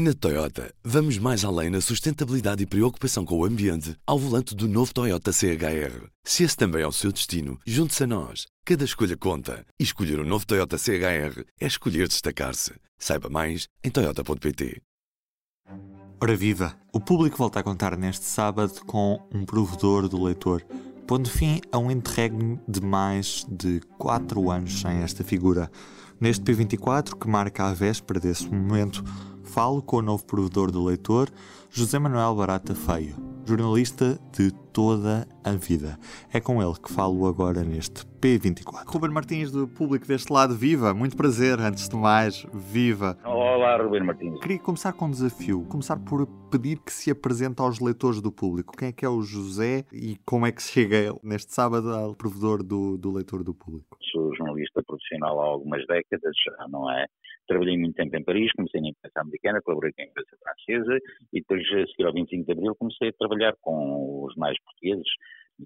Na Toyota, vamos mais além na sustentabilidade e preocupação com o ambiente ao volante do novo Toyota CHR. Se esse também é o seu destino, junte-se a nós. Cada escolha conta. E escolher o um novo Toyota CHR é escolher destacar-se. Saiba mais em Toyota.pt. Ora viva! O público volta a contar neste sábado com um provedor do leitor, pondo fim a um interregno de mais de 4 anos sem esta figura. Neste P24, que marca a véspera desse momento, falo com o novo provedor do leitor, José Manuel Barata Feio, jornalista de toda a vida. É com ele que falo agora neste P24. Ruben Martins, do público deste lado, viva! Muito prazer, antes de mais, viva! Olá, Ruben Martins. Queria começar com um desafio, começar por pedir que se apresente aos leitores do público. Quem é que é o José e como é que se chega neste sábado ao provedor do, do leitor do público? Sou jornalista profissional há algumas décadas, já não é? Trabalhei muito tempo em Paris, comecei na imprensa americana, colaborei com a imprensa francesa e depois, a seguir ao 25 de Abril, comecei a trabalhar com os mais portugueses,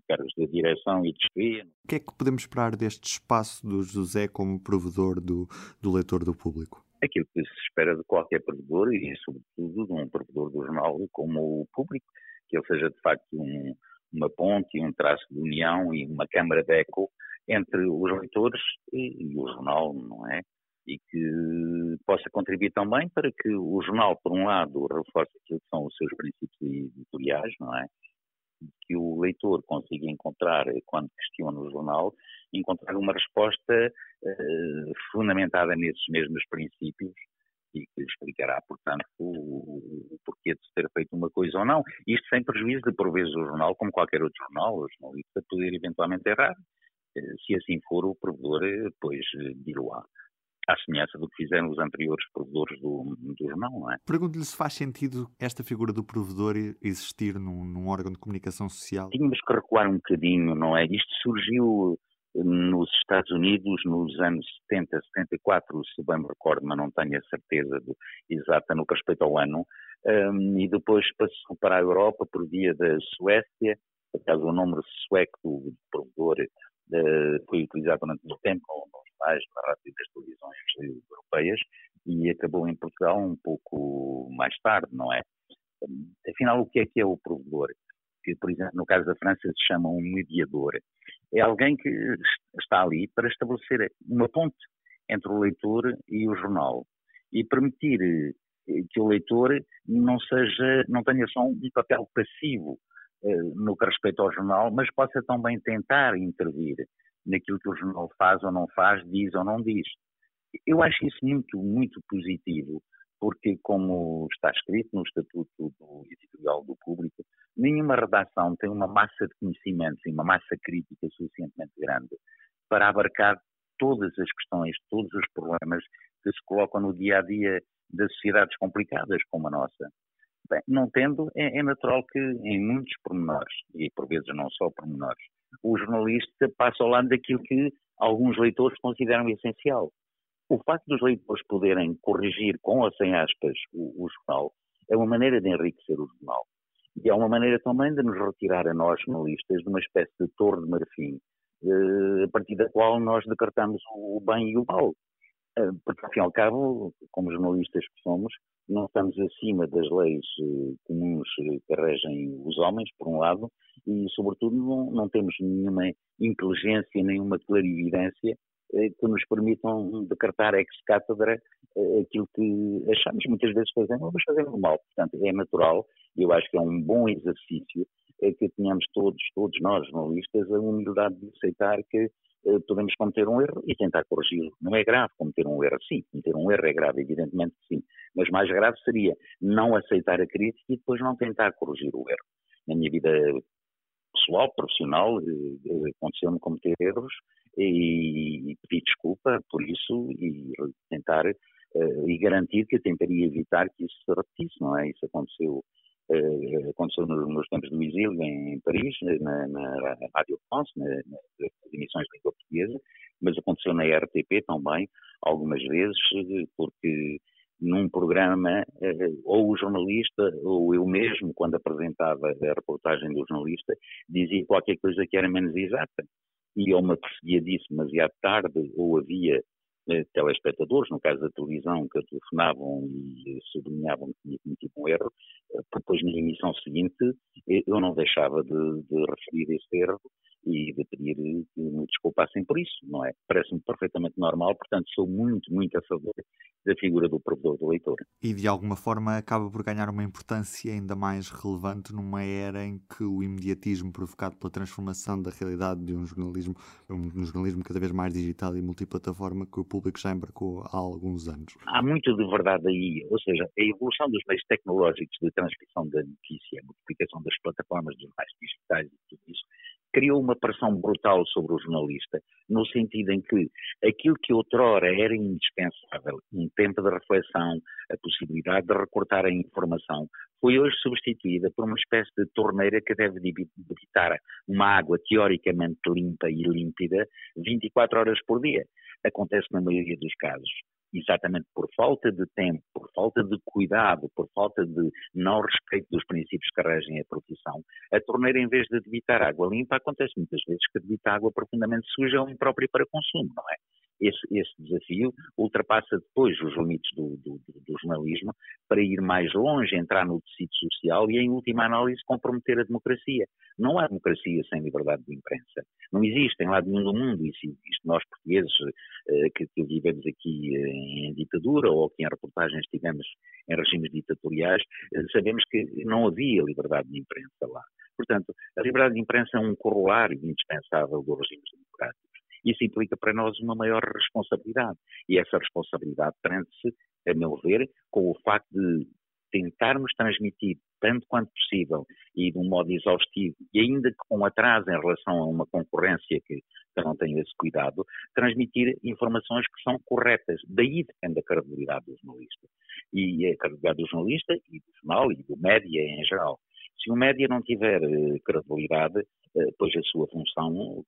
cargos de direção e de escrevia. O que é que podemos esperar deste espaço do José como provedor do, do leitor do público? Aquilo que se espera de qualquer provedor e, sobretudo, de um provedor do jornal como o público, que ele seja, de facto, um, uma ponte, um traço de união e uma câmara de eco entre os leitores e, e o jornal, não é? e que possa contribuir também para que o jornal, por um lado, reforce aquilo que são os seus princípios editoriais, não é? Que o leitor consiga encontrar, quando questiona o jornal, encontrar uma resposta uh, fundamentada nesses mesmos princípios e que explicará, portanto, o, o, porquê de se ter feito uma coisa ou não. Isto sem prejuízo de, por vezes, o jornal, como qualquer outro jornal, o jornalista poder eventualmente errar. Uh, se assim for, o provedor, uh, pois, dir-o-á à semelhança do que fizeram os anteriores provedores do, do jornal, não é? Pergunto-lhe se faz sentido esta figura do provedor existir num, num, órgão de comunicação social. Tínhamos que recuar um bocadinho, não é? Isto surgiu eh, nos Estados Unidos nos anos 70, 74, se bem me recordo, mas não tenho a certeza do, exata no que respeita ao ano, um, e depois passou para a Europa por via da Suécia, acaso o nome sueco do provedor foi utilizado durante muito tempo jornais, na rádio das televisões europeias e acabou em Portugal um pouco mais tarde, não é? Afinal, o que é que é o provedor? Que, por exemplo, no caso da França se chama um mediador. É alguém que está ali para estabelecer uma ponte entre o leitor e o jornal e permitir eh, que o leitor não seja, não tenha só um papel passivo eh, no que respeita ao jornal, mas possa também tentar intervir naquilo que o jornal faz ou não faz, diz ou não diz. Eu acho isso muito, muito positivo, porque, como está escrito no Estatuto do Editorial do Público, nenhuma redação tem uma massa de conhecimentos e uma massa crítica suficientemente grande para abarcar todas as questões, todos os problemas que se colocam no dia a dia das sociedades complicadas como a nossa. Não tendo, é, é, natural que em muitos pormenores, e por vezes não só pormenores, o jornalista passa ao lado daquilo que alguns leitores consideram essencial. O facto dos leitores poderem corrigir com ou sem aspas o, o jornal é uma maneira de enriquecer o jornal. E é uma maneira também de nos retirar a nós, jornalistas, de uma espécie de torre de marfim, eh, a partir da qual nós decretamos o bem e o mal. Eh, porque, ao fim e ao cabo, como jornalistas que somos, não estamos acima das leis eh, comuns eh, que regem os homens, por um lado, e, sobretudo, não, não temos nenhuma inteligência, nenhuma clarividência que nos permitam decretar ex cátedra aquilo que achamos muitas vezes fazendo, mas fazendo mal. Portanto, é natural, e eu acho que é um bom exercício que tenhamos todos, todos nós, jornalistas, a humildade de aceitar que podemos cometer um erro e tentar corrigi-lo. Não é grave cometer um erro, sim, cometer um erro é grave, evidentemente sim, mas mais grave seria não aceitar a crítica e depois não tentar corrigir o erro. Na minha vida pessoal, profissional, eh, eh, aconteceu-me cometer erros e, pedir desculpa por isso e tentar e garantir que eu tentaria evitar que isso se repetisse, não é? Isso aconteceu Uh, aconteceu nos, nos, tempos do exílio em Paris, na, na Rádio France, na, nas emissões de língua portuguesa, mas aconteceu na RTP também, algumas vezes, porque num programa, ou o jornalista, ou eu mesmo, quando apresentava a reportagem do jornalista, dizia qualquer coisa que era menos exata. E ou me perseguia disso demasiado tarde, ou havia eh, telespectadores, no caso da televisão, que telefonavam e sublinhavam que tinha cometido um erro, eh, depois na emissão seguinte eu não deixava de, de referir esse erro e de pedir que me desculpassem por isso, não é? Parece-me perfeitamente normal, portanto sou muito, muito a favor da figura do provedor do leitor. E de alguma forma acaba por ganhar uma importância ainda mais relevante numa era em que o imediatismo provocado pela transformação da realidade de um jornalismo, um jornalismo cada vez mais digital e multiplataforma que o público já embarcou há alguns anos. Há muito de verdade aí, ou seja, a evolução dos meios tecnológicos de transcrição da notícia, a multiplicação das plataformas dos mais digitais e tudo isso, criou uma pressão brutal sobre o jornalista, no sentido em que aquilo que outrora era indispensável, um tempo de reflexão, a possibilidade de recortar a informação, foi hoje substituída por uma espécie de torneira que deve debitar uma água teoricamente limpa e límpida 24 horas por dia. Acontece na maioria dos casos exatamente por falta de tempo, por falta de cuidado, por falta de não respeito dos princípios que regem a profissão, a torneira, em vez de debitar água limpa, acontece muitas vezes que debita água profundamente suja ou imprópria para consumo, não é? Esse, esse desafio ultrapassa depois os limites do, do, do, jornalismo para ir mais longe, entrar no tecido social e, em última análise, comprometer a democracia. Não há democracia sem liberdade de imprensa. Não existe em lado nenhum do mundo isso existe. Nós, portugueses, eh, que, que vivemos aqui eh, em ditadura ou que em reportagens estivemos em regimes ditatoriais, eh, sabemos que não havia liberdade de imprensa lá. Portanto, a liberdade de imprensa é um corolário indispensável dos regimes democráticos. Isso implica para nós uma maior responsabilidade. E essa responsabilidade prende-se, a meu ver, com o facto de tentarmos transmitir tanto quanto possível e de um modo exaustivo, e ainda com atraso em relação a uma concorrência que, que não tem esse cuidado, transmitir informações que são corretas. Daí depende a credibilidade do jornalista. E a credibilidade do jornalista e do jornal e do média em geral. Se o média não tiver eh, credibilidade, eh, pois a sua função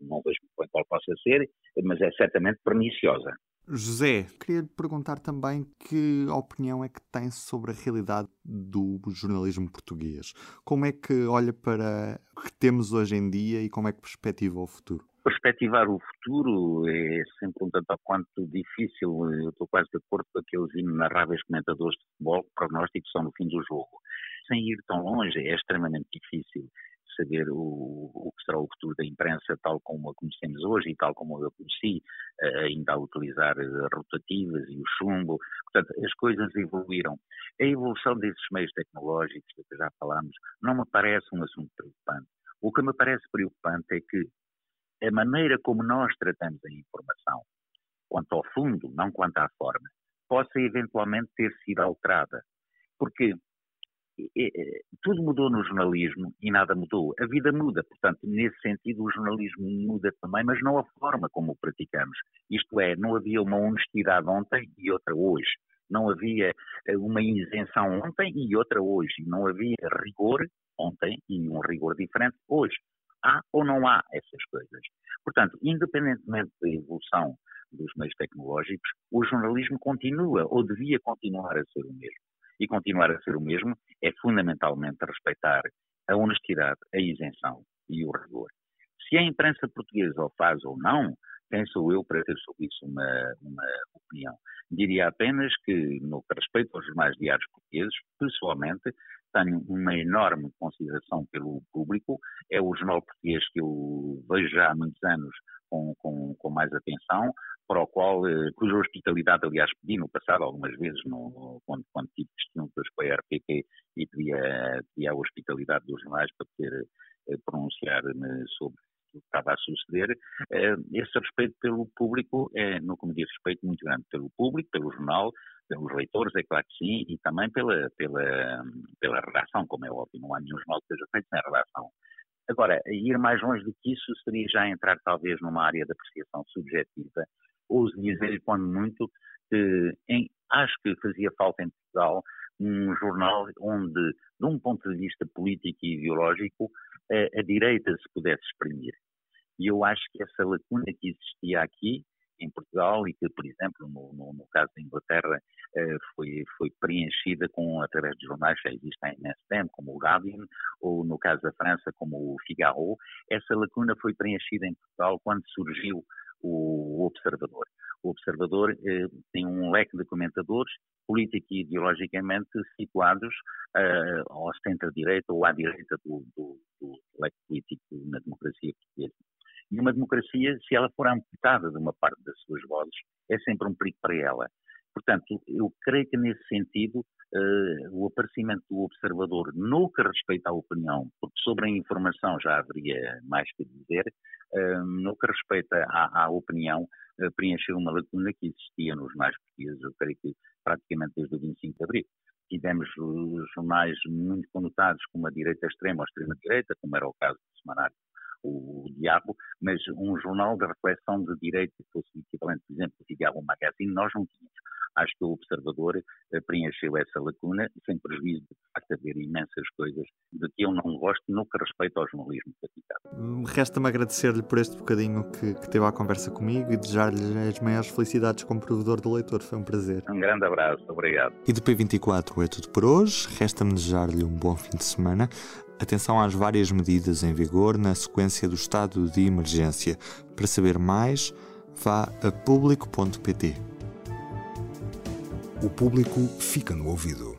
não vejo bem qual possa ser, mas é certamente perniciosa. José, queria lhe perguntar também que opinião é que tem sobre a realidade do jornalismo português. Como é que olha para o que temos hoje em dia e como é que perspectiva o futuro? Perspectivar o futuro é sempre um tanto quanto difícil. Eu estou quase de acordo com aqueles inenarráveis comentadores de futebol que prognósticos são no fim do jogo. Sem ir tão longe, é extremamente difícil saber o, o, será o futuro da imprensa tal como a conhecemos hoje e tal como eu conheci, eh, ainda a utilizar eh, rotativas e o chumbo. Portanto, as coisas evoluíram. A evolução desses meios tecnológicos, que já falámos, não me parece um assunto preocupante. O que me parece preocupante é que a maneira como nós tratamos a informação, quanto ao fundo, não quanto à forma, possa eventualmente ter sido alterada. Porque tudo mudou no jornalismo e nada mudou. A vida muda, portanto, nesse sentido, o jornalismo muda também, mas não a forma como o praticamos. Isto é, não havia uma honestidade ontem e outra hoje. Não havia eh, uma isenção ontem e outra hoje. Não havia rigor ontem e um rigor diferente hoje. Há ou não há essas coisas? Portanto, independentemente da evolução dos meios tecnológicos, o jornalismo continua ou devia continuar a ser o mesmo e continuar a ser o mesmo é fundamentalmente respeitar a honestidade, a isenção e o rigor. Se a imprensa portuguesa o faz ou não, quem sou eu para ter sobre isso uma, uma opinião? Diria apenas que, no que respeita aos jornais diários portugueses, pessoalmente, tenho uma enorme consideração pelo público. É o jornal português que eu vejo já há muitos anos com, com, com mais atenção para o qual, eh, cuja hospitalidade, aliás, pedi no passado algumas vezes, no, quando, quando tive questões com a RPP e pedia, pedia a hospitalidade dos jornais para poder eh, pronunciar-me sobre o que estava a suceder, eh, esse respeito pelo público é, no que me diz respeito, muito grande pelo público, pelo jornal, pelos leitores, é claro que sim, e também pela, pela, pela redação, como é óbvio, não há nenhum jornal que seja feito sem redação. Agora, ir mais longe do que isso seria já entrar talvez numa área de apreciação subjetiva ouso dizer, quando muito, que em, acho que fazia falta em Portugal um jornal onde, de um ponto de vista político e ideológico, a, a direita se pudesse exprimir. E eu acho que essa lacuna que existia aqui, em Portugal, e que, por exemplo, no, no, no caso da Inglaterra, eh, foi, foi, preenchida com, através de jornais que existem nesse tempo, como o Guardian, ou no caso da França, como o Figaro, essa lacuna foi preenchida em Portugal quando surgiu o observador. O Observador eh, tem um leque de comentadores, político e ideologicamente situados uh, ao centro-direita ou à direita do, do, do leque político na democracia portuguesa. E uma democracia, se ela for amputada de uma parte das suas vozes, é sempre um perigo para ela. Portanto, eu creio que nesse sentido uh, o aparecimento do observador no que respeita à opinião, porque sobre a informação já haveria mais que dizer, uh, no que respeita à, à opinião, uh, preencheu uma lacuna que existia nos jornais portugueses, eu creio que praticamente desde o 25 de abril. Tivemos jornais muito conotados como a direita extrema ou extrema-direita, como era o caso do semanário o Diabo, mas um jornal de reflexão de direita que fosse equivalente, por exemplo, ao Diabo Magazine, nós não tínhamos. Acho que o Observador eh, preencheu essa lacuna, sem prejuízo de facto haver imensas coisas de que eu não gosto no que respeita ao jornalismo praticado. Hum, resta-me agradecer-lhe por este bocadinho que, que teve a conversa comigo e desejar-lhe as maiores felicidades como provedor do leitor. Foi um prazer. Um grande abraço, obrigado. E do P24 é tudo por hoje. Resta-me desejar-lhe um bom fim de semana. Atenção às várias medidas em vigor na sequência do estado de emergência. Para saber mais, vá a público.pt. O público fica no ouvido.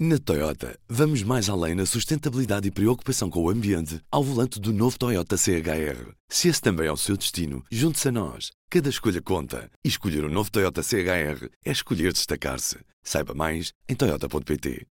Na Toyota, vamos mais além na sustentabilidade e preocupação com o ambiente ao volante do novo Toyota CHR. Se esse também é o seu destino, junte-se a nós. Cada escolha conta. E escolher o um novo Toyota CHR é escolher destacar-se. Saiba mais em Toyota.pt.